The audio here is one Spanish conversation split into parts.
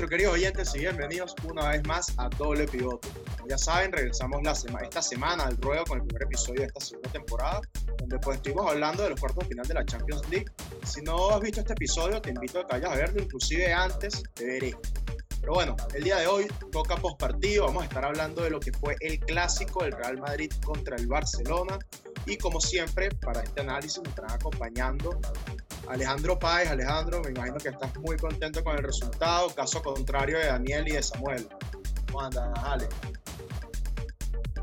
nuestros queridos oyentes y bienvenidos una vez más a Doble Pivote. Como ya saben, regresamos la esta semana al ruedo con el primer episodio de esta segunda temporada, donde pues estuvimos hablando de los cuartos de final de la Champions League. Si no has visto este episodio, te invito a que vayas a verlo, inclusive antes de ver. Pero bueno, el día de hoy toca post partido, vamos a estar hablando de lo que fue el clásico del Real Madrid contra el Barcelona. Y como siempre, para este análisis me estarán acompañando Alejandro Páez. Alejandro, me imagino que estás muy contento con el resultado, caso contrario de Daniel y de Samuel. ¿Cómo andas, Ale?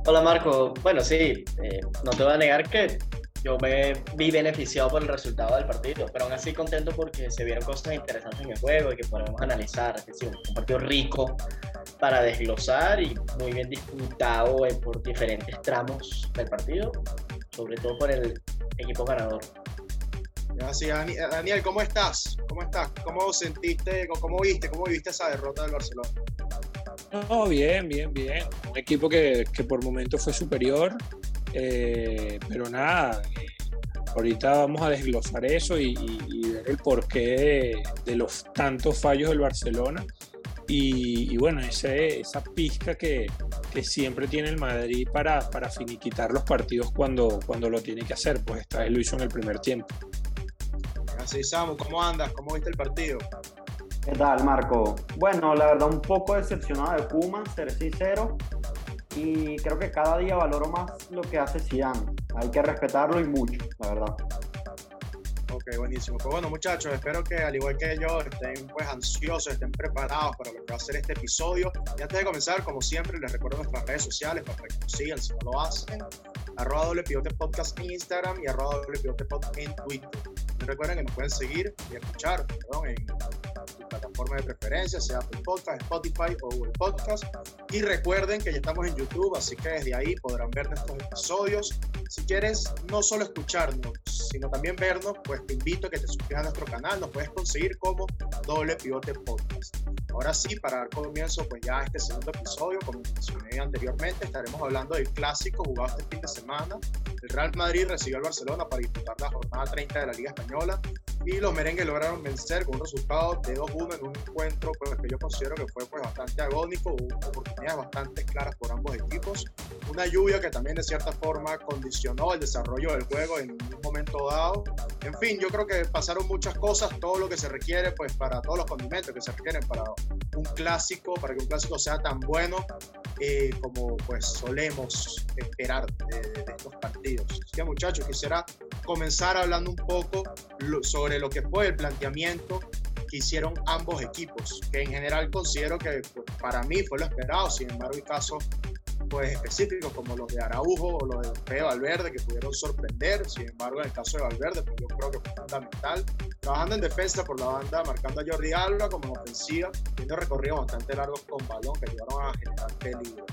Hola Marco, bueno sí, eh, no te voy a negar que yo me vi beneficiado por el resultado del partido, pero aún así contento porque se vieron cosas interesantes en el juego y que podemos analizar, es decir, un partido rico para desglosar y muy bien disputado por diferentes tramos del partido, sobre todo por el equipo ganador. Gracias, Daniel, ¿cómo estás? ¿Cómo estás? ¿Cómo sentiste, cómo viste, cómo viste esa derrota del Barcelona? No, bien, bien, bien. Un equipo que, que por momentos fue superior, eh, pero nada, eh, ahorita vamos a desglosar eso y, ver el porqué de, los tantos fallos del Barcelona. Y, bueno, ese, esa pizca que, que, siempre tiene el Madrid para, para finiquitar los partidos cuando, cuando lo tiene que hacer, pues esta vez lo hizo en el primer tiempo. Sí, Samu, ¿cómo andas? ¿Cómo viste el partido? ¿Qué tal, Marco? Bueno, la verdad, un poco decepcionado de Puma, ser sincero. Y creo que cada día valoro más lo que hace Zidane. Hay que respetarlo y mucho, la verdad. Ok, buenísimo. Pues bueno, muchachos, espero que al igual que yo estén pues ansiosos, estén preparados para lo que va a ser este episodio. Y antes de comenzar, como siempre, les recuerdo nuestras redes sociales para que nos sigan si no lo hacen. Arroba doble podcast en Instagram y arroba doble en Twitter. Recuerden que nos pueden seguir y escuchar perdón, en su plataforma de preferencia, sea Apple Podcast, Spotify o Google Podcast. Y recuerden que ya estamos en YouTube, así que desde ahí podrán ver nuestros episodios. Si quieres no solo escucharnos, sino también vernos, pues te invito a que te suscribas a nuestro canal. Nos puedes conseguir como Doble Pivote Podcast. Ahora sí, para dar comienzo pues ya a este segundo episodio, como mencioné anteriormente, estaremos hablando del clásico jugado este fin de semana. El Real Madrid recibió al Barcelona para disputar la jornada 30 de la Liga Española y los merengues lograron vencer con un resultado de 2-1 en un encuentro pues, que yo considero que fue pues, bastante agónico, hubo oportunidades bastante claras por ambos equipos, una lluvia que también de cierta forma condicionó el desarrollo del juego en un momento dado. En fin, yo creo que pasaron muchas cosas, todo lo que se requiere pues para todos los condimentos que se requieren para un clásico, para que un clásico sea tan bueno eh, como pues solemos esperar de, estos partidos. Así que muchachos, quisiera comenzar hablando un poco sobre lo que fue el planteamiento que hicieron ambos equipos, que en general considero que pues, para mí fue lo esperado, sin embargo hay casos pues específicos como los de Araujo o los de Fede Valverde que pudieron sorprender. Sin embargo, en el caso de Valverde, pues yo creo que fue fundamental. Trabajando en defensa por la banda, marcando a Jordi Alba como en ofensiva, teniendo recorridos bastante largos con balón que ayudaron a generar peligro.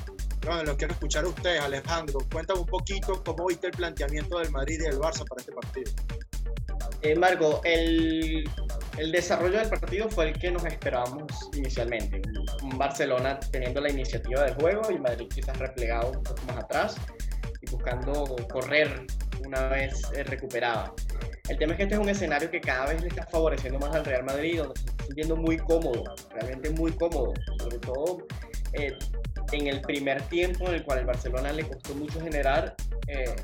Bueno, lo quiero escuchar a ustedes, Alejandro. Cuéntame un poquito cómo viste el planteamiento del Madrid y del Barça para este partido. Eh, Marco, el, el desarrollo del partido fue el que nos esperábamos inicialmente. Un Barcelona teniendo la iniciativa del juego y Madrid quizás replegado un poco más atrás y buscando correr una vez recuperada. El tema es que este es un escenario que cada vez le está favoreciendo más al Real Madrid, donde se está sintiendo muy cómodo, realmente muy cómodo, sobre todo eh, en el primer tiempo en el cual el Barcelona le costó mucho generar, eh,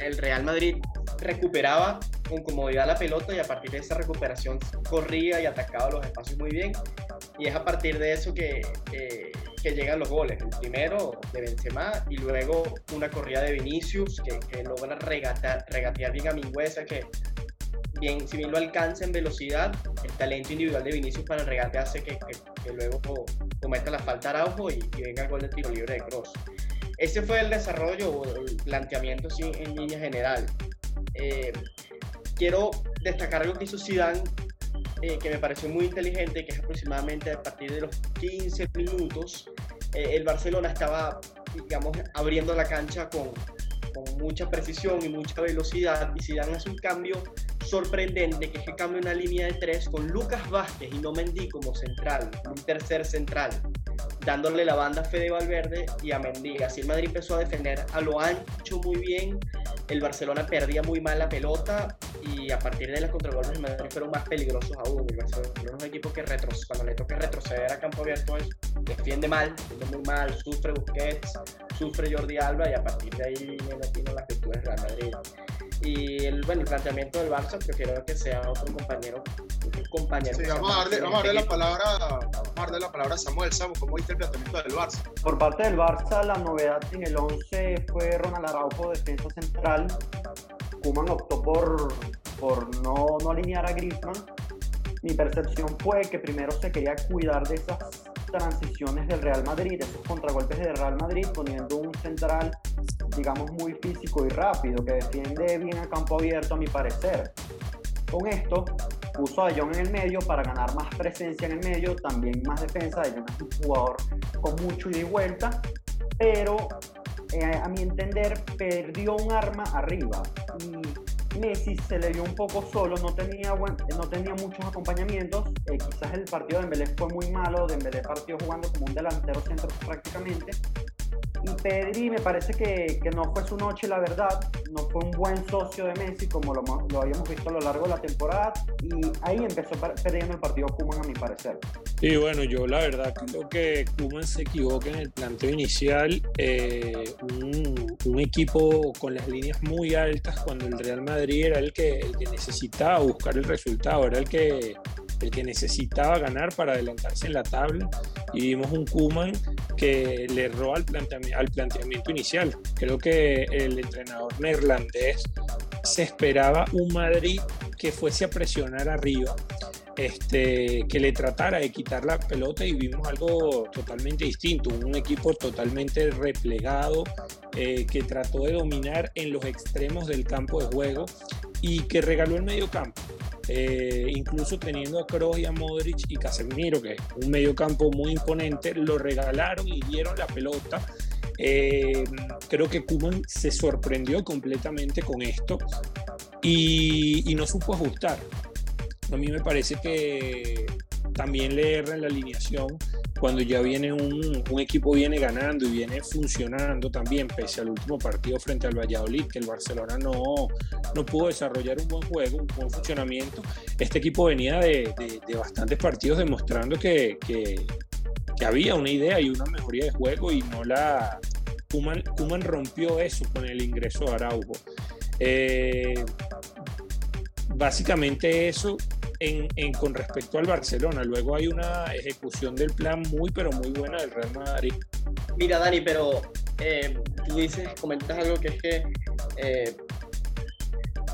el, Real Madrid recuperaba con comodidad la pelota y a partir de esa recuperación corría y atacaba los espacios muy bien. Y es a partir de eso que, que, llegan los goles. El primero de Benzema y luego una corrida de Vinicius que, que logra regatear, regatear bien a Mingüesa que bien, si bien lo alcanza en velocidad, el talento individual de Vinicius para el regate hace que, que, luego cometa la falta Araujo y, y, venga el gol de tiro libre de Cross. Ese fue el desarrollo o el planteamiento sí, en línea general. Eh, quiero destacar algo que hizo Zidane eh, que me pareció muy inteligente, que es aproximadamente a partir de los 15 minutos, eh, el Barcelona estaba, digamos, abriendo la cancha con, con mucha precisión y mucha velocidad y Zidane hace un cambio sorprendente que es que cambia una línea de tres con Lucas Vázquez y no Mendy como central, un tercer central, dándole la banda a Fede Valverde y a Mendy. Así el Madrid empezó a defender a lo ancho muy bien el Barcelona perdía muy mal la pelota y a partir de las contragolpes de Madrid fueron más peligrosos aún. El Barcelona es un equipo que cuando le toca retroceder a campo abierto es, defiende mal, defiende muy mal, sufre Busquets, sufre Jordi Alba y a partir de ahí viene las virtudes de Real Madrid. Y el, bueno, el planteamiento del Barça prefiero que sea otro compañero. Compañero sí, vamos, a darle, vamos, a darle la palabra, vamos a darle la palabra a Samuel. Samu, ¿cómo viste el planteamiento del Barça? Por parte del Barça, la novedad en el 11 fue Ronald Araujo, defensa central. Kuman optó por, por no, no alinear a Griezmann. Mi percepción fue que primero se quería cuidar de esas transiciones del Real Madrid, esos contragolpes del Real Madrid, poniendo un central, digamos, muy físico y rápido, que defiende bien a campo abierto, a mi parecer. Con esto, puso a John en el medio para ganar más presencia en el medio, también más defensa. John es un jugador con mucho ida y vuelta, pero eh, a mi entender perdió un arma arriba. Y Messi se le vio un poco solo, no tenía, no tenía muchos acompañamientos. Eh, quizás el partido de Dembélé fue muy malo, Dembélé partió jugando como un delantero centro prácticamente. Y Pedri me parece que, que, no fue su noche, la verdad. No fue un buen socio de Messi como lo, habíamos visto a lo largo de la temporada. Y ahí empezó perdiendo el partido Kuman, a mi parecer. Y bueno, yo la verdad creo que Kuman se equivoca en el planteo inicial. Eh, un, un, equipo con las líneas muy altas cuando el Real Madrid era el que, el que necesitaba buscar el resultado, era el que el que necesitaba ganar para adelantarse en la tabla y vimos un Kuman que le erró al, al planteamiento inicial. Creo que el entrenador neerlandés se esperaba un Madrid que fuese a presionar arriba, este, que le tratara de quitar la pelota y vimos algo totalmente distinto, un equipo totalmente replegado, eh, que trató de dominar en los extremos del campo de juego y que regaló el medio campo. Eh, incluso teniendo a Kroos y a Modric y Casemiro, que es un mediocampo muy imponente, lo regalaron y dieron la pelota. Eh, creo que Kuman se sorprendió completamente con esto y, y no supo ajustar. A mí me parece que también le erra en la alineación cuando ya viene un, un, equipo viene ganando y viene funcionando también, pese al último partido frente al Valladolid, que el Barcelona no, no pudo desarrollar un buen juego, un buen funcionamiento. Este equipo venía de, de, bastantes partidos demostrando que, que, que, había una idea y una mejoría de juego y no la... Kuman, Kuman rompió eso con el ingreso de Araujo. Eh, básicamente eso con respecto al Barcelona. Luego hay una ejecución del plan muy, pero muy buena del Real Madrid. Mira, Dani, pero eh, tú dices, comentas algo que es que eh,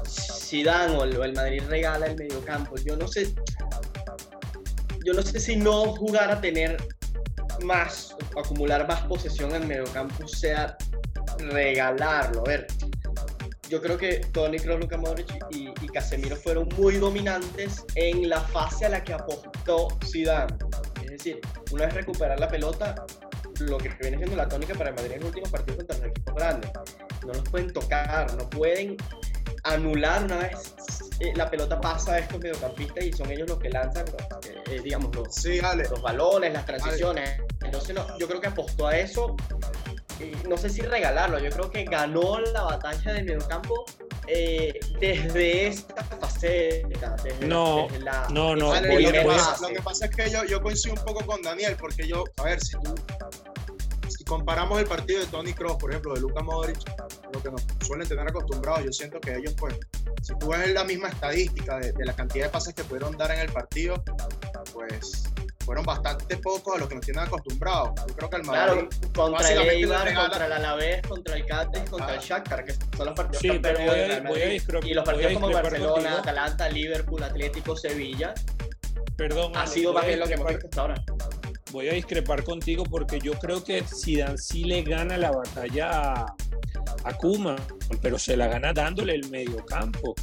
Zidane o el, Madrid regala el mediocampo. Yo no sé, yo no sé si no jugar a tener más, acumular más posesión en mediocampo sea regalarlo. A ver, yo creo que Tony Kroos, Luka Modric y, y, Casemiro fueron muy dominantes en la fase a la que apostó Zidane. Es decir, una vez recuperar la pelota, lo que viene siendo la tónica para el Madrid en el último partido contra los equipos grandes. No los pueden tocar, no pueden anular una vez eh, la pelota pasa a estos mediocampistas y son ellos los que lanzan, eh, digamos, los, los balones, las transiciones. Entonces, no, yo creo que apostó a eso no sé si regalarlo, yo creo que ganó la batalla del mediocampo eh, desde esta faceta. no, no, no, lo, que pasa, es que yo, yo coincido un poco con Daniel, porque yo, a ver, si tú si comparamos el partido de Tony Cross, por ejemplo, de Luka Modric, lo que nos suelen tener acostumbrados, yo siento que ellos, pues, si tú ves la misma estadística de, de la cantidad de pases que pudieron dar en el partido, pues fueron bastante pocos a los que nos tienen acostumbrados. Yo creo que el Madrid. Claro, contra el Eibar, contra el Alavés, contra el Cádiz, contra el. Shakhtar, que son los partidos sí, que han perdido el Madrid. Y los partidos como Barcelona, Atalanta, Liverpool, Atlético, Sevilla. Perdón, ha sido más bien lo que hemos visto hasta ahora. Voy a discrepar contigo porque yo creo que Zidane sí le gana la batalla a, a Kuma, pero se la gana dándole el medio campo.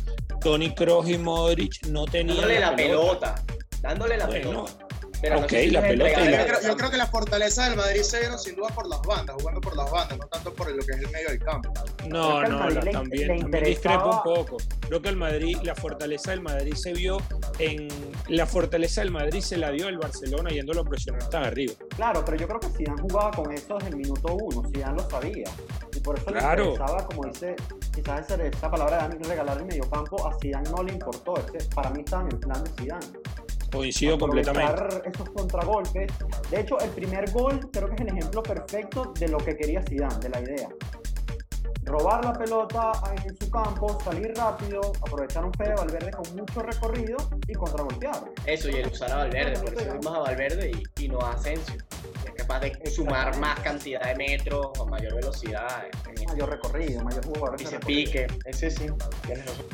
Tony Kroos y Modric no tenían dándole la, pelota. dándole la pelota ok, la pelota. Yo, creo, que la fortaleza del Madrid se dieron sin duda por las bandas, jugando por las bandas, no tanto por lo que es el medio del campo. No, no, también, también discrepo un poco. Creo que el Madrid, la fortaleza del Madrid se vio en. La fortaleza del Madrid se la dio el Barcelona yéndolo a presionar tan arriba. Claro, pero yo creo que Zidane jugaba con eso desde el minuto uno, Zidane lo sabía. Y por eso Claro. le interesaba, como dice, quizás esa, palabra de Dani, regalar el mediocampo, a Zidane no le importó. Ese, para mí estaba en el plan de Zidane. Coincido completamente. Esos contragolpes. De hecho, el primer gol creo que es el ejemplo perfecto de lo que quería Zidane, de la idea. Robar la pelota en su campo, salir rápido, aprovechar un Fede Valverde con mucho recorrido y contragolpear. Eso, y el usar a Valverde, por eso vimos a Valverde y, y no a Asensio. Es capaz de sumar más cantidad de metros o mayor velocidad en este Mayor recorrido, mayor jugador. y se pique. Ese sí.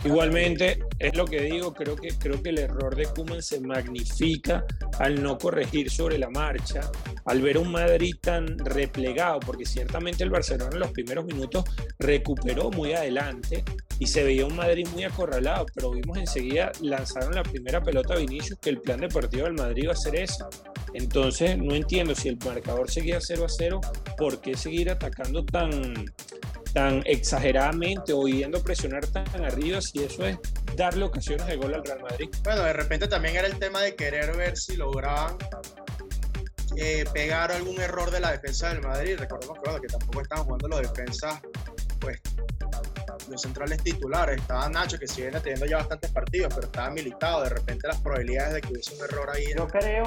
Igualmente, es lo que digo, creo que, creo que el error de Koeman se magnifica al no corregir sobre la marcha, al ver un Madrid tan replegado, porque ciertamente el Barcelona en los primeros minutos recuperó muy adelante y se veía un Madrid muy acorralado, pero vimos enseguida, lanzaron la primera pelota a Vinicius, que el plan de partido del Madrid iba a ser ese. Entonces, no entiendo si el marcador seguía 0 a 0, ¿por qué seguir atacando tan, tan exageradamente o yendo presionar tan arriba si eso es darle ocasiones de gol al Real Madrid? Bueno, de repente también era el tema de querer ver si lograban eh, pegar algún error de la defensa del Madrid. Recordemos que, bueno, que tampoco estaban jugando los defensas, pues, los centrales titulares. Estaba Nacho, que si viene teniendo ya bastantes partidos, pero estaba militado. De repente las probabilidades de que hubiese un error ahí. Yo creo,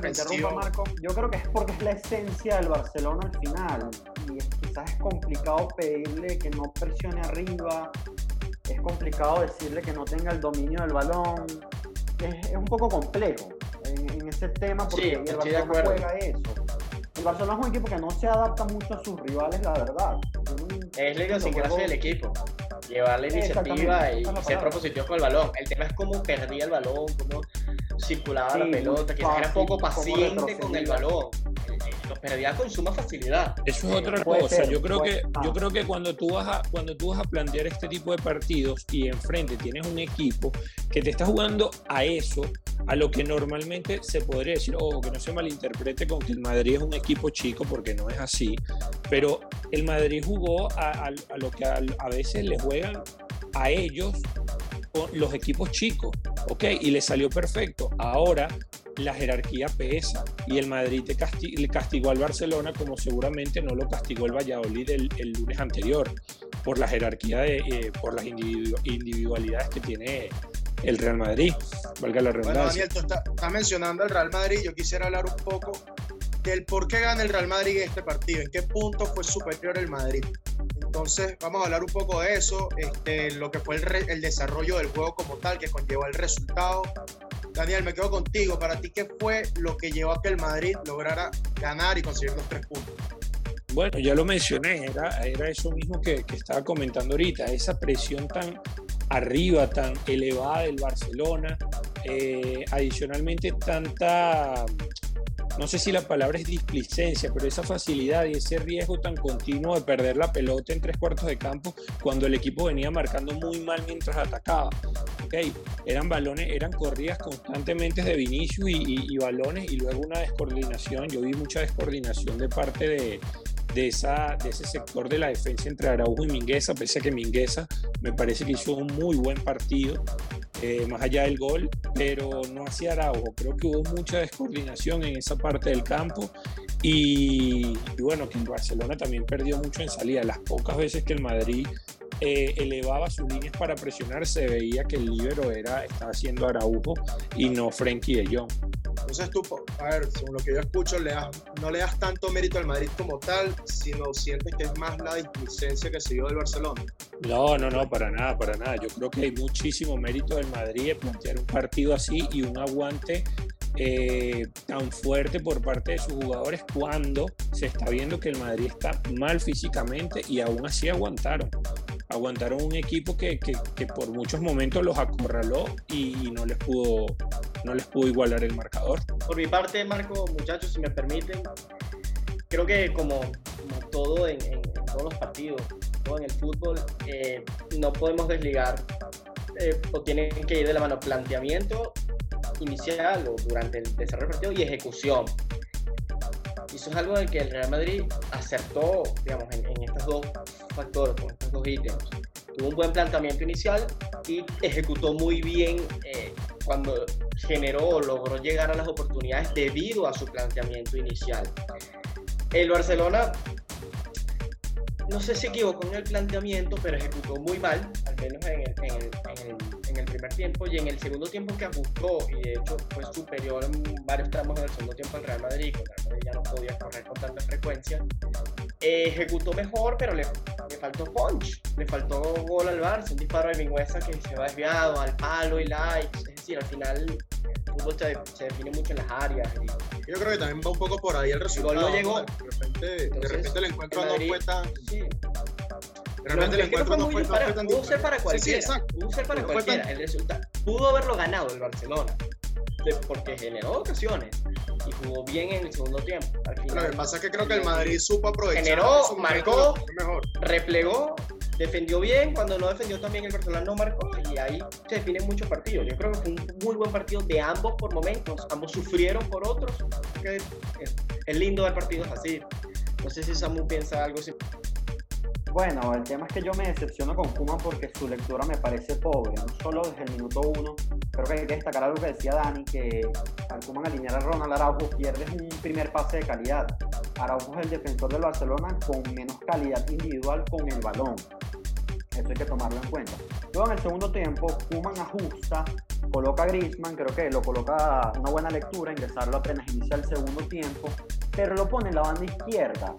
que Marco, yo creo que es porque es la esencia del Barcelona al final. Y es- quizás es complicado pedirle que no presione arriba, es complicado decirle que no tenga el dominio del balón. Es, es un poco complejo en, en ese tema porque Sí, el Barcelona juega eso. El Barcelona es un equipo que no se adapta mucho a sus rivales, la verdad. Es la idiosincrasia del equipo. Llevar la iniciativa y ser propositivo con el balón. El tema es cómo perdía el balón, cómo circulaba la pelota, quizás era poco paciente con el balón. Perdía con suma facilidad. Eso es otra Puede cosa. ser, yo creo puede- que ah. yo creo que cuando tú vas a cuando tú vas a plantear este tipo de partidos y enfrente tienes un equipo que te está jugando a eso, a lo que normalmente se podría decir, ojo, que no se malinterprete con que el Madrid es un equipo chico porque no es así, pero el Madrid jugó a, a- a lo que a, a veces le juegan a ellos con los equipos chicos, ¿ok? Y le salió perfecto. Ahora la jerarquía pesa y el Madrid te le castigó al Barcelona como seguramente no lo castigó el Valladolid el, el lunes anterior por la jerarquía de, eh, por las individu- individualidades que tiene el Real Madrid, valga la Bueno, redundancia. Daniel, tú estás estás mencionando al Real Madrid. Yo quisiera hablar un poco del por qué gana el Real Madrid este partido, en qué punto fue superior el Madrid. Entonces, vamos a hablar un poco de eso, este, lo que fue el, el desarrollo del juego como tal, que conllevó el resultado. Daniel, me quedo contigo. Para ti, ¿qué fue lo que llevó a que el Madrid lograra ganar y conseguir los tres puntos? Bueno, ya lo mencioné, era, eso mismo que, que estaba comentando ahorita, esa presión tan arriba, tan elevada del Barcelona, eh, adicionalmente tanta, no sé si la palabra es displicencia, pero esa facilidad y ese riesgo tan continuo de perder la pelota en tres cuartos de campo cuando el equipo venía marcando muy mal mientras atacaba. Ok, Eran balones, eran corridas constantemente de Vinicius y, y- y balones y luego una descoordinación. Yo vi mucha descoordinación de parte de ese sector de la defensa entre Araujo y Mingueza, pese a que Mingueza me parece que hizo un muy buen partido, eh, más allá del gol, pero no hacia Araujo. Creo que hubo mucha descoordinación en esa parte del campo y, bueno, que el Barcelona también perdió mucho en salida. Las pocas veces que el Madrid eh, elevaba sus líneas para presionar, se veía que el líbero era, estaba haciendo Araujo y no Frenkie de Jong. Entonces tú, a ver, según lo que yo escucho, no le das tanto mérito al Madrid como tal, sino sientes que es más la displicencia que se dio del Barcelona. No, no, no, para nada, para nada. Yo creo que hay muchísimo mérito del Madrid de plantear un partido así y un aguante eh, tan fuerte por parte de sus jugadores cuando se está viendo que el Madrid está mal físicamente y aún así aguantaron. Aguantaron un equipo que, que- que por muchos momentos los acorraló y no les pudo no les pudo igualar el marcador. Por mi parte, Marco, muchachos, si me permiten, creo que como, como todo en, en- todos los partidos, todo en el fútbol, eh, no podemos desligar eh, o tienen que ir de la mano planteamiento inicial o durante el desarrollo del partido y ejecución. Y eso es algo en que el Real Madrid acertó, digamos, en, en estos dos factores, con estos dos ítems. Tuvo un buen planteamiento inicial y ejecutó muy bien eh, cuando generó o logró llegar a las oportunidades debido a su planteamiento inicial. El Barcelona no sé si equivocó en el planteamiento, pero ejecutó muy mal, al menos en el, en el, en el, en el primer tiempo. Y en el segundo tiempo que ajustó, y de hecho fue superior en varios tramos del segundo tiempo al Real Madrid, cuando el Real Madrid ya no podía correr con tanta frecuencia, eh, ejecutó mejor, pero le, le, faltó punch, le faltó gol al Barça, un disparo de Mingüesa que se va desviado al palo y likes. Es decir, al final el fútbol se, se define mucho en las áreas. Y, Yo creo que también va un poco por ahí el resultado. no llegó. De repente, de Entonces, repente el encuentro el no Madrid- fue tan. sí, De repente el no encuentro no fue, no fue tan pudo ser para diferente. Sí, sí, cualquiera. exacto. pudo ser para No cualquiera. tan- El resultado pudo haberlo ganado el Barcelona. de- porque generó ocasiones y jugó bien en el segundo tiempo. Al Lo final que pasa es que creo que el Madrid supo aprovechar. Generó, marcó. mejor. replegó, defendió bien, cuando no defendió también el Barcelona no marcó y ahí se definen muchos partidos. Yo creo que fue un muy buen partido de ambos por momentos, ambos sufrieron por otros. es lindo ver partidos así. No sé si Samu piensa algo similar. Bueno, el tema es que yo me decepciono con Kuma porque su lectura me parece pobre, no solo desde el minuto uno. Creo que hay que destacar algo que decía Dani, que al Koeman alinear a Ronald Araujo pierdes un primer pase de calidad. Araujo es el defensor del Barcelona con menos calidad individual con el balón. Eso hay que tomarlo en cuenta. Luego en el segundo tiempo, Kuman ajusta, coloca a Griezmann, creo que lo coloca una buena lectura, ingresarlo apenas inicia el segundo tiempo, pero lo pone en la banda izquierda.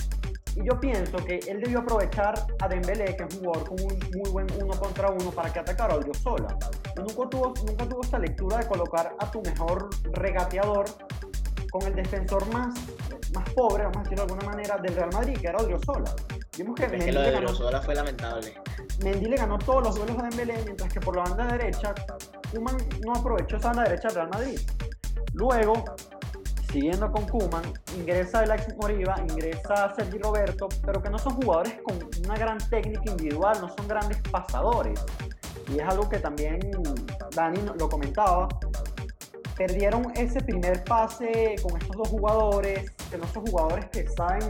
Y yo pienso que él debió aprovechar a Dembélé, que es un jugador con un muy buen uno contra uno, para que atacara a Odriozola. Nunca tuvo, nunca tuvo esta lectura de colocar a tu mejor regateador con el defensor más, más pobre, vamos a decirlo de alguna manera, del Real Madrid, que era Odriozola. Vimos que Es que lo le de Grosola fue lamentable. Mendy le ganó todos los duelos a Dembélé, mientras que por la banda derecha, Kuman no aprovechó esa banda derecha del Real Madrid. Luego, siguiendo con Kuman, ingresa el ex Moriba, ingresa Sergi Roberto, pero que no son jugadores con una gran técnica individual, no son grandes pasadores. Y es algo que también Dani lo comentaba. Perdieron ese primer pase con estos dos jugadores, que no son jugadores que saben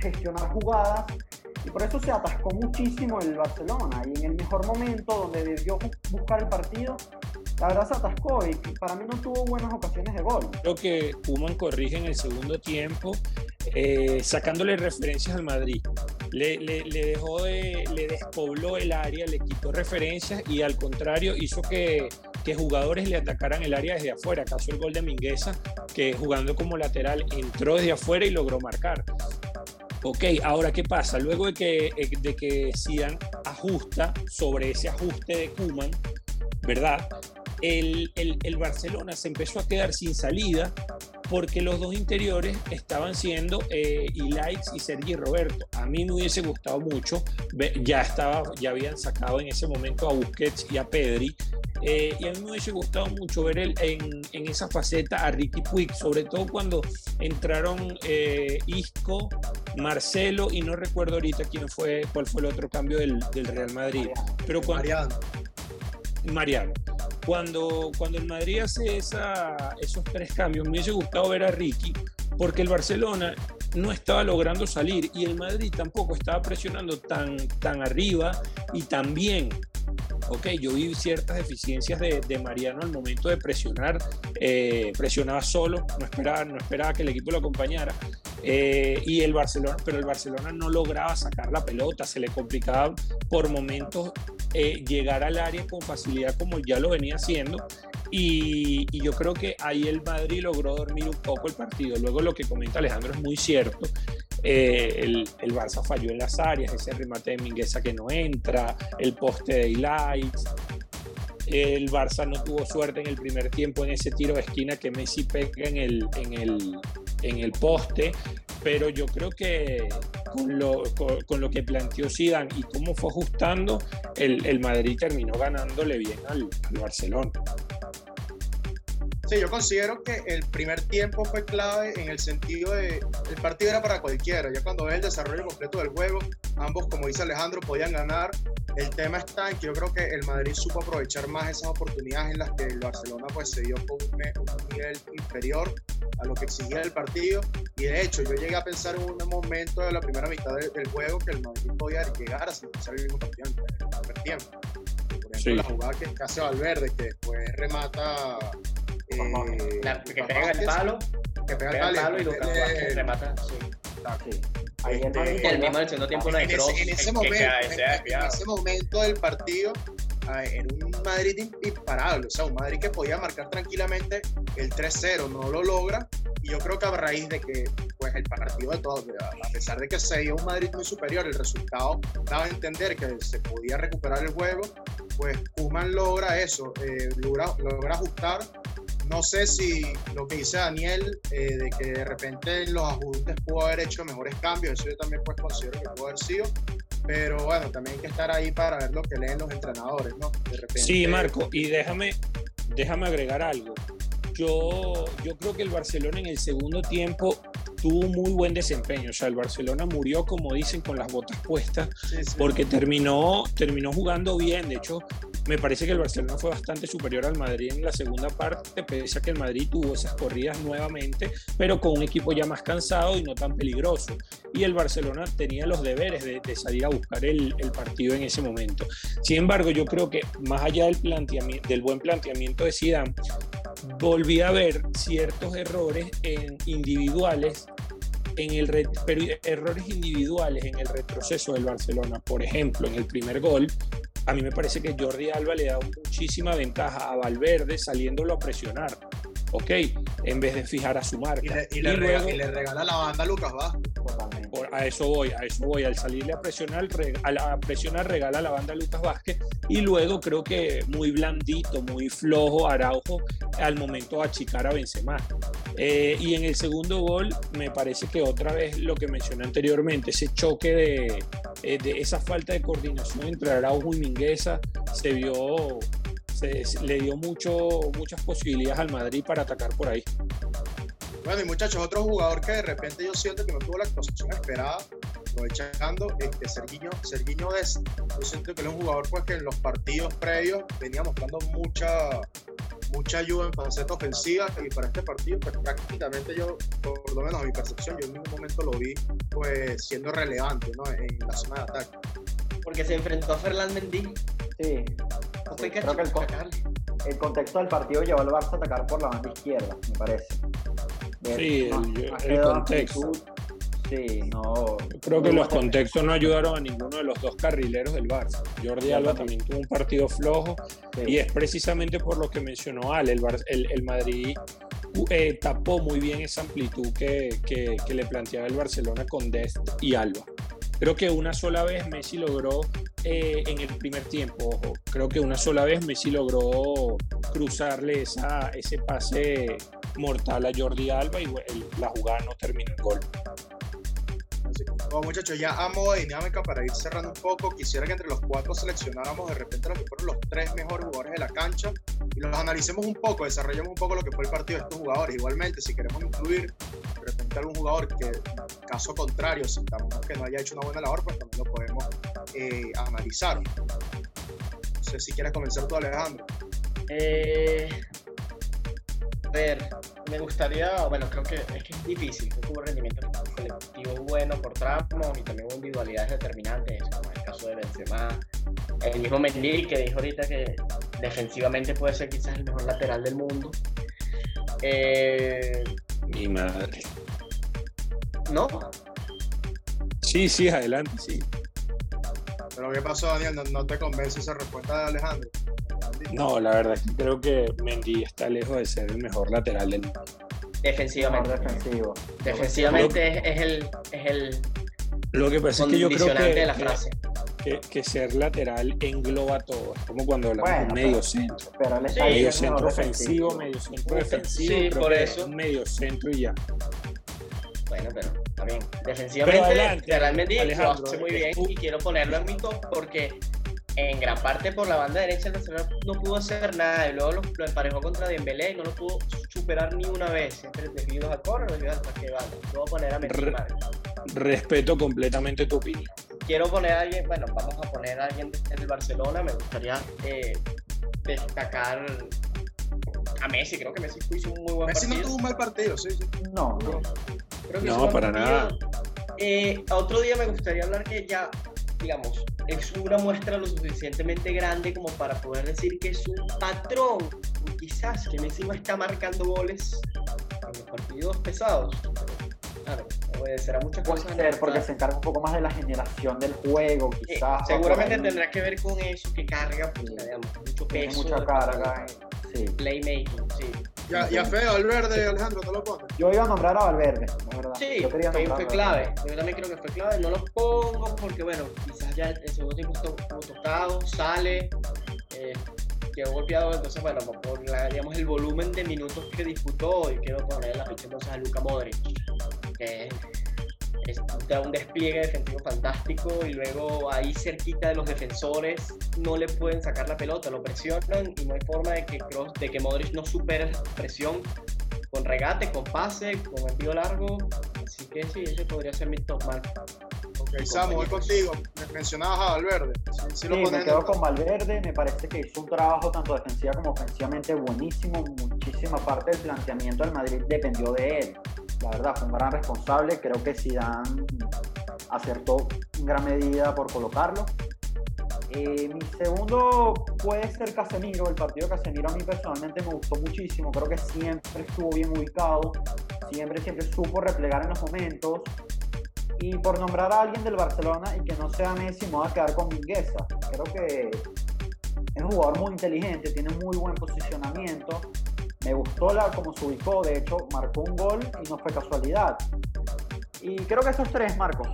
gestionar jugadas y por eso se atascó muchísimo el Barcelona y en el mejor momento donde debió bu- buscar el partido, la verdad se atascó y para mí no tuvo buenas ocasiones de gol. Creo que Kuman corrige en el segundo tiempo, eh, sacándole referencias al Madrid. Le, le- le dejó de, le despobló el área, le quitó referencias y al contrario hizo que, que jugadores le atacaran el área desde afuera. Caso el gol de Mingueza, que jugando como lateral entró desde afuera y logró marcar. Ok, ahora qué pasa? Luego de que, de que Zidane ajusta sobre ese ajuste de Kuman, ¿verdad? El, el- el Barcelona se empezó a quedar sin salida porque los dos interiores estaban siendo eh, Ilaix y Sergi Roberto. A mí me hubiese gustado mucho, ya, estaba, ya habían sacado en ese momento a Busquets y a Pedri, eh, y a mí me hubiese gustado mucho ver el- en, en esa faceta a Ricky Puig, sobre todo cuando entraron eh, Isco, Marcelo y no recuerdo ahorita quién fue, cuál fue el otro cambio del, del Real Madrid. Pero Mariano. Cuando, cuando el Madrid hace esos tres cambios, me hubiese gustado ver a Ricky, porque el Barcelona no estaba logrando salir y el Madrid tampoco estaba presionando tan, tan arriba y tan bien. Ok, yo vi ciertas deficiencias de, de Mariano al momento de presionar, eh, presionaba solo, no esperaba, no esperaba que el equipo lo acompañara. eh, y el Barcelona, pero el Barcelona no lograba sacar la pelota, se le complicaba por momentos eh, llegar al área con facilidad como ya lo venía haciendo. Y, y yo creo que ahí el Madrid logró dormir un poco el partido. Luego lo que comenta Alejandro es muy cierto. Eh, el, el Barça falló en las áreas, ese remate de Mingueza que no entra, el poste de Ilaix. El Barça no tuvo suerte en el primer tiempo en ese tiro de esquina que Messi pega en el, en el, en el poste, pero yo creo que con lo, con, con lo que planteó Zidane y cómo fue ajustando, el, el Madrid terminó ganándole bien al, al Barcelona. Sí, yo considero que el primer tiempo fue clave en el sentido de el partido era para cualquiera. Ya cuando ves el desarrollo completo del juego, ambos, como dice Alejandro, podían ganar. El tema está en que yo creo que el Madrid supo aprovechar más esas oportunidades en las que el Barcelona pues se dio con un, nivel inferior a lo que exigía el partido. Y de hecho, yo llegué a pensar en un momento de la primera mitad del, del juego que el Madrid podía llegar a empezar el mismo partido en el primer tiempo. Por ejemplo, Sí. la jugada que, que hace Valverde, que después remata La- que pega el palo, que pega el palo y Lucas Vázquez remata. sí. Este, El mismo en el segundo tiempo en, entró. ese, en ese que- momento, que- que en- ese momento del partido, era un Madrid im- imparable, o sea, un Madrid que podía marcar tranquilamente el 3-0, no lo logra, y yo creo que a raíz de que pues el partido de todos, a pesar de que se veía un Madrid muy superior, el resultado daba a entender que se podía recuperar el juego, pues Kuman logra eso, eh, logra, logra ajustar. No sé si lo que dice Daniel, eh, de que de repente en los ajustes pudo haber hecho mejores cambios, eso yo también pues considero que pudo haber sido, pero bueno, también hay que estar ahí para ver lo que leen los entrenadores, ¿no? De repente, Sí, Marco, y déjame, déjame agregar algo. Yo, yo creo que el Barcelona en el segundo tiempo tuvo un muy buen desempeño. O sea, el Barcelona murió, como dicen, con las botas puestas, Sí, sí. porque terminó, terminó jugando bien. De hecho, me parece que el Barcelona fue bastante superior al Madrid en la segunda parte, pese a que el Madrid tuvo esas corridas nuevamente, pero con un equipo ya más cansado y no tan peligroso. Y el Barcelona tenía los deberes de, salir a buscar el, partido en ese momento. Sin embargo, yo creo que más allá del, planteamiento, del buen planteamiento de Zidane, volví a ver ciertos errores en individuales errores individuales en el retroceso del Barcelona. Por ejemplo, en el primer gol, a mí me parece que Jordi Alba le da muchísima ventaja a Valverde saliéndolo a presionar. Ok, en vez de fijar a su marca. Y le, y Y le rega- luego- y le regala la banda a Lucas Vázquez. A eso voy, a eso voy. Al salirle a presionar, re- a, a presionar regala la banda a Lucas Vázquez y luego creo que muy blandito, muy flojo Araujo al momento de achicar a Benzema. Eh, y en el segundo gol me parece que otra vez lo que mencioné anteriormente, ese choque de, eh, de esa falta de coordinación entre Araujo y Mingueza se vio, se- le dio mucho, muchas posibilidades al Madrid para atacar por ahí. Bueno, y muchachos, otro jugador que de repente yo siento que no tuvo la actuación esperada, aprovechando, este, Sergiño, Sergiño Dest. Yo siento que él es un jugador pues, que en los partidos previos venía mostrando mucha, mucha ayuda en faceta ofensiva y para este partido pues prácticamente yo, por lo menos a mi percepción, yo en ningún momento lo vi pues siendo relevante ¿no? en la zona de ataque. Porque se enfrentó a Ferland Mendy. Sí. No que Creo que el, el contexto del partido llevó al Barça a atacar por la banda izquierda, me parece. Sí, el- más contexto. amplitud, Sí, no. Creo que los contextos no ayudaron a ninguno de los dos carrileros del Barça. Jordi Alba también tuvo un partido flojo Sí. y es precisamente por lo que mencionó Ale, el, Bar- el, el Madrid eh, tapó muy bien esa amplitud que, que- que le planteaba el Barcelona con Dest y Alba. Creo que una sola vez Messi logró, eh, en el primer tiempo, ojo, creo que una sola vez Messi logró cruzarle esa, ese pase mortal a Jordi Alba y el- la jugada no terminó en gol. Bueno, muchachos, ya a modo de dinámica para ir cerrando un poco, quisiera que entre los cuatro seleccionáramos de repente los que fueron los tres mejores jugadores de la cancha y los analicemos un poco, desarrollemos un poco lo que fue el partido de estos jugadores. Igualmente, si queremos incluir de repente algún jugador que, caso contrario, sintamos que no haya hecho una buena labor, pues también lo podemos eh, analizar. No sé si quieres comenzar tú, Alejandro. Eh, a ver, me gustaría, bueno, creo que es que es difícil, creo que hubo rendimiento colectivo bueno por tramos y también hubo individualidades determinantes, como el caso de Benzema, el mismo Mendy que dijo ahorita que defensivamente puede ser quizás el mejor lateral del mundo. Eh, Mi madre. no, Sí, sí, adelante, sí. Pero ¿qué pasó, Daniel? ¿No, no te convence esa respuesta de Alejandro? No, la verdad es que creo que Mendy está lejos de ser el mejor lateral del mundo. Defensivamente. defensivo. Defensivamente es, es el, es el Lo que pasa es que yo creo condicionante que, de la que- frase. que- que ser lateral engloba todo. Es como cuando hablamos de Bueno, un medio pero- centro. Pero Sí, ahí, Medio centro ofensivo, defensivo. medio centro defensivo. sí, por eso. Un medio centro y ya. Bueno, pero está bien. Defensivamente, adelante, realmente lo hace muy bien y quiero ponerlo en mi top porque en gran parte por la banda derecha el Barcelona no pudo hacer nada y luego lo, lo emparejó contra Dembélé y no lo pudo superar ni una vez. Siempre desvíos desvíos al saque de banda. Luego poner a Messi. Respeto completamente tu opinión. Quiero poner a alguien, bueno, vamos a poner a alguien del Barcelona. Me gustaría eh, destacar a Messi. Creo que Messi hizo un muy buen Messi no partido. tuvo un mal partido, sí, sí. No, no. Creo que No, para partido. nada. Eh, a otro día me gustaría hablar que ya, digamos, es una muestra lo suficientemente grande como para poder decir que es un patrón. Quizás que Messi está marcando goles en los partidos pesados. Claro, a muchas Puede cosas. ser porque se encarga un poco más de la generación del juego, Eh, quizás. seguramente tendrá que ver con eso que carga, pues, digamos, mucho Tiene peso. mucha de- carga. eh, Sí. Playmaking, sí. Ya, ya feo, Valverde, Alejandro, ¿no lo pones? Yo iba a nombrar a Valverde, la verdad. Sí, Yo quería fue, nombrar fue a clave. Yo también creo que fue clave. No lo pongo porque, bueno, quizás ya el segundo tiempo estuvo estuvo tocado, sale, eh, quedó golpeado. Entonces, bueno, por la, digamos, el volumen de minutos que disputó, y quiero poner en la ficha entonces a Luca Modric, que da un despliegue defensivo fantástico y luego ahí cerquita de los defensores no le pueden sacar la pelota, lo presionan y no hay forma de que, Kroos- de que Modric no supere esa presión con regate, con pase, con envío largo. Así que sí, ese podría ser mi top man. Ok, Samu, voy contigo. Me- Mencionabas a Valverde. Sí, sí lo Sí, pones me quedo el- con Valverde, me parece que hizo un trabajo tanto defensiva como ofensivamente buenísimo, muchísima parte del planteamiento del Madrid dependió de él. La verdad, fue un gran responsable, creo que Zidane acertó en gran medida por colocarlo. Eh, mi segundo puede ser Casemiro, el partido de Casemiro a mí personalmente me gustó muchísimo, creo que siempre estuvo bien ubicado, siempre, siempre supo replegar en los momentos, y por nombrar a alguien del Barcelona y que no sea Messi, me voy a quedar con Mingueza. Creo que es un jugador muy inteligente, tiene muy buen posicionamiento. Me gustó la, como se ubicó, de hecho, marcó un gol y no fue casualidad. Y creo que esos tres, Marcos,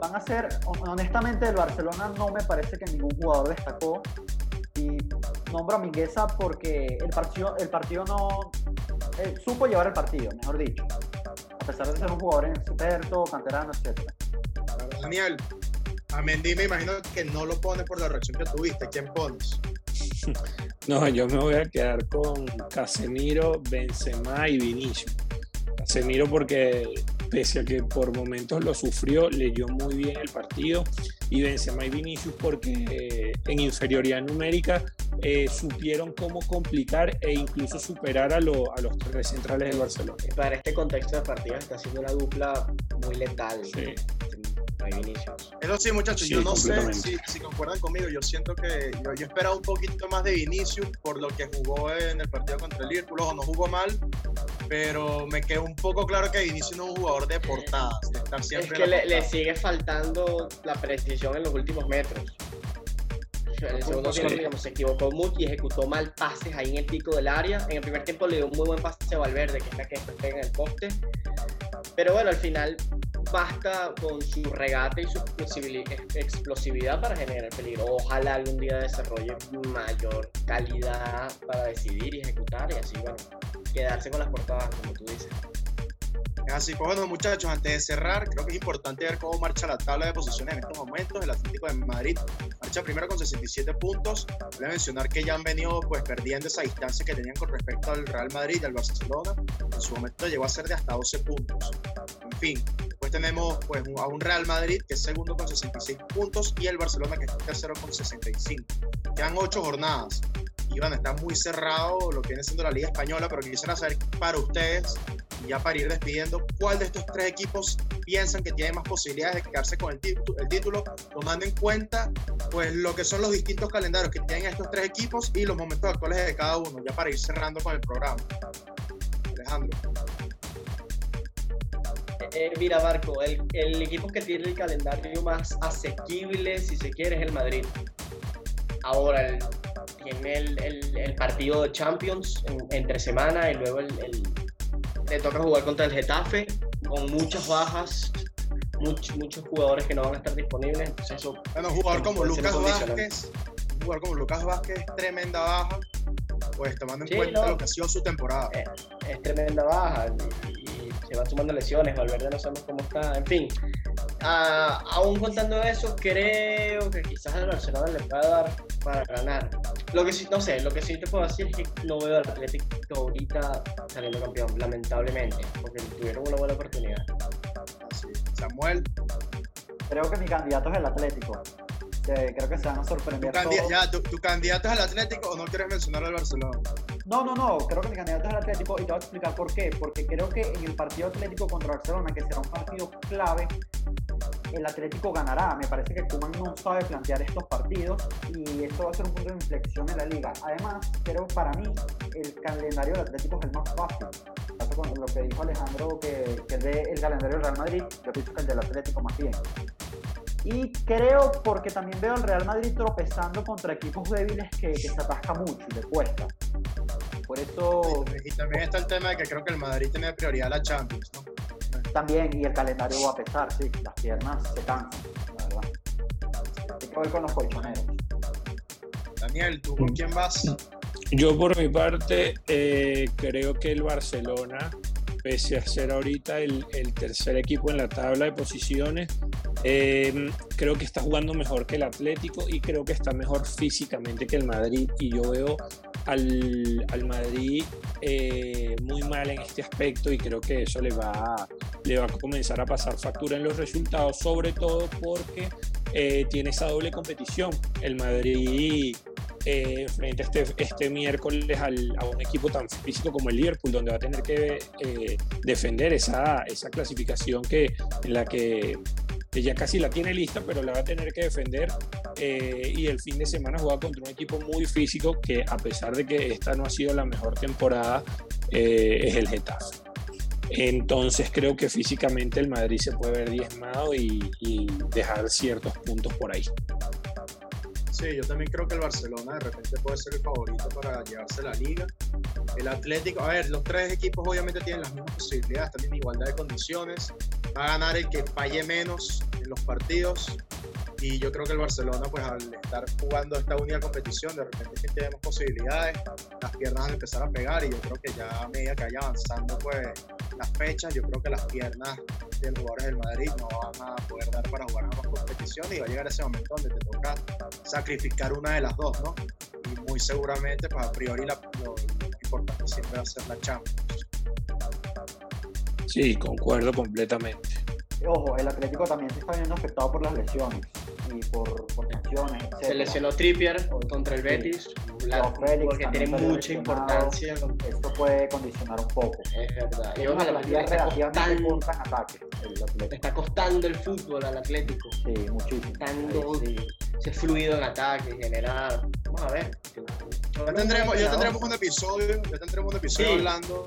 van a ser, honestamente, el Barcelona no me parece que ningún jugador destacó. Y nombro a Mingueza porque el partido, el partido no supo llevar el partido, mejor dicho. A pesar de ser un jugador experto, canterano, etc. Daniel, a Mendy me imagino que no lo pones por la reacción que tuviste. ¿Quién pones? No, yo me voy a quedar con Casemiro, Benzema y Vinicius. Casemiro porque pese a que por momentos lo sufrió, leyó muy bien el partido y Benzema y Vinicius porque eh, en inferioridad numérica eh, supieron cómo complicar e incluso superar a, lo- a los tres centrales del Barcelona. Para este contexto de partida está siendo una dupla muy letal. Sí. No Vinicius. Eso sí, muchachos, Sí, yo no sé si, si concuerdan conmigo. Yo siento que yo, yo esperaba un poquito más de Vinicius por lo que jugó en el partido contra el Liverpool. Ojo, no jugó mal, pero me quedó un poco claro que Vinicius no es un jugador de portadas, de estar Es siempre que en la le, le sigue faltando la precisión en los últimos metros. En el segundo Sí. tiempo digamos, se equivocó mucho y ejecutó mal pases ahí en el pico del área. En el primer tiempo le dio un muy buen pase a Valverde, que es la que en el poste. Pero bueno, al final basta con su regate y su explosividad para generar peligro. Ojalá algún día desarrolle mayor calidad para decidir y ejecutar y así, bueno, quedarse con las portadas, como tú dices. Así pues, bueno, muchachos, antes de cerrar, creo que es importante ver cómo marcha la tabla de posiciones en estos momentos. El Atlético de Madrid marcha primero con 67 puntos. Voy a mencionar que ya han venido pues perdiendo esa distancia que tenían con respecto al Real Madrid y al Barcelona. En su momento llegó a ser de hasta 12 puntos. En fin, después tenemos pues a un Real Madrid que es segundo con 66 puntos y el Barcelona que es tercero con 65. Quedan 8 jornadas. Y bueno, está muy cerrado lo que viene siendo la Liga Española, pero quisiera saber para ustedes ya para ir despidiendo, ¿cuál de estos tres equipos piensan que tiene más posibilidades de quedarse con el, título, tomando en cuenta pues lo que son los distintos calendarios que tienen estos tres equipos y los momentos actuales de cada uno, ya para ir cerrando con el programa? Alejandro. Eh, mira, Marco, el, equipo que tiene el calendario más asequible, si se quiere, es el Madrid. Ahora, el- tiene el, partido de Champions en- entre semana y luego el- le toca jugar contra el Getafe con muchas bajas, muchos, muchos jugadores que no van a estar disponibles. Entonces, eso Bueno, jugador como Lucas. Vázquez, jugador como Lucas Vázquez es tremenda baja, pues tomando en Sí, cuenta no. lo que ha sido su temporada. es tremenda baja y, y se van sumando lesiones. Valverde no sabemos cómo está. En fin, ah, aún contando eso, creo que quizás el Barcelona le pueda dar para ganar. Lo que sí, no sé, lo que sí te puedo decir es que no veo al Atlético ahorita saliendo campeón, lamentablemente, porque tuvieron una buena oportunidad. Así. Samuel, Creo que mi candidato es el Atlético. Que creo que se van a ¿tu, sorprender candi- todos. ya, ¿tu, tu candidato es el Atlético o no quieres mencionar al Barcelona? No, no, no, creo que mi candidato es el Atlético y te voy a explicar por qué. Porque creo que en el partido Atlético contra Barcelona, que será un partido clave, el Atlético ganará. Me parece que Kuman no sabe plantear estos partidos y esto va a ser un punto de inflexión en la liga. Además, creo para mí el calendario del Atlético es el más fácil. Pasa con lo que dijo Alejandro, que, que de el calendario del Real Madrid, yo pienso que el del Atlético más bien. Y creo, porque también veo al Real Madrid tropezando contra equipos débiles que, que se atasca mucho y le cuesta. Por eso. Y también está el tema de que creo que el Madrid tiene prioridad a la Champions, ¿no? También, y el calendario va a pesar, sí, las piernas se cansan, la verdad. Hay que ver con los colchoneros. Daniel, ¿tú con quién vas? Yo por mi parte eh, creo que el Barcelona, pese a ser ahorita el, el tercer equipo en la tabla de posiciones, eh, creo que está jugando mejor que el Atlético y creo que está mejor físicamente que el Madrid. Y yo veo al, al Madrid eh, muy mal en este aspecto y creo que eso le va, a, le va a comenzar a pasar factura en los resultados, sobre todo porque eh, tiene esa doble competición. El Madrid eh, frente a este, este miércoles a un equipo tan físico como el Liverpool, donde va a tener que eh, defender esa, esa clasificación que, en la que que ya casi la tiene lista, pero la va a tener que defender. Eh, y el fin de semana juega contra un equipo muy físico que a pesar de que esta no ha sido la mejor temporada, eh, es el Getafe. Entonces creo que físicamente el Madrid se puede ver diezmado y, y dejar ciertos puntos por ahí. Sí, yo también creo que el Barcelona de repente puede ser el favorito para llevarse la liga. El Atlético, a ver, los tres equipos obviamente tienen las mismas posibilidades, también igualdad de condiciones. Va a ganar el que falle menos en los partidos. Y yo creo que el Barcelona, pues al estar jugando esta única competición, de repente tenemos posibilidades, las piernas van a empezar a pegar y yo creo que ya a medida que vaya avanzando pues las fechas, yo creo que las piernas de los del Madrid no van a poder dar para jugar ambas competiciones y va a llegar ese momento donde te toca sacrificar una de las dos, ¿no? Y muy seguramente, pues a priori la, lo, lo importante siempre va a ser la Champions. Sí, concuerdo completamente. Ojo, el Atlético también se está viendo afectado por las lesiones y por, por sanciones. Se lesionó Trippier contra el Betis, la- Joao Félix porque tiene mucha importancia. Esto puede condicionar un poco. Es verdad. Y ojalá, plantilla está relativamente costando, en ataque, el está costando el fútbol al Atlético. Sí, muchísimo. Estando Ahí sí. ser fluido en ataque, generar. Vamos a ver. Ya tendremos, ya tendremos un episodio, ya tendremos un episodio Sí. hablando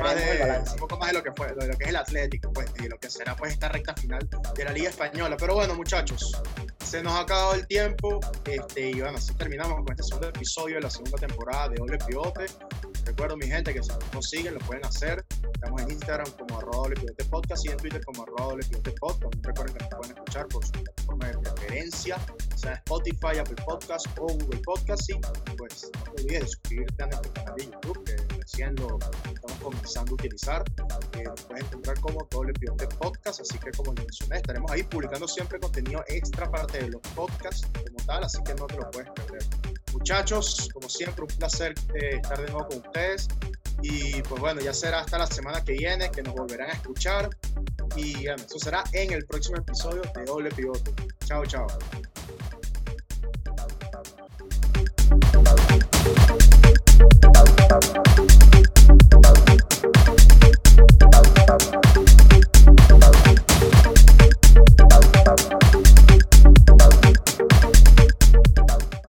más de, un poco más de lo que fue, de lo que es el Atlético, pues, y lo que será pues esta recta final de la Liga Española. Pero bueno, muchachos, se nos ha acabado el tiempo, este, y bueno, así terminamos con este segundo episodio de la segunda temporada de Doble Pivote. Recuerdo, mi gente, que nos siguen, lo pueden hacer. Estamos en Instagram como arroba Podcast y en Twitter como arroba Podcast. Recuerden que nos pueden escuchar por su plataforma de preferencia, sea Spotify, Apple Podcast o Google Podcast. Y pues no te olvides de suscribirte a nuestro canal de YouTube, que recién lo estamos comenzando a utilizar. Eh, nos puedes encontrar como Doble Podcast, así que como les mencioné, estaremos ahí publicando siempre contenido extra parte de los podcasts como tal, así que no te lo puedes perder. Muchachos, como siempre, un placer eh, estar de nuevo con ustedes. Y pues bueno, ya será hasta la semana que viene que nos volverán a escuchar. Y bueno, eso será en el próximo episodio de Doble Pivote. Chao, chao.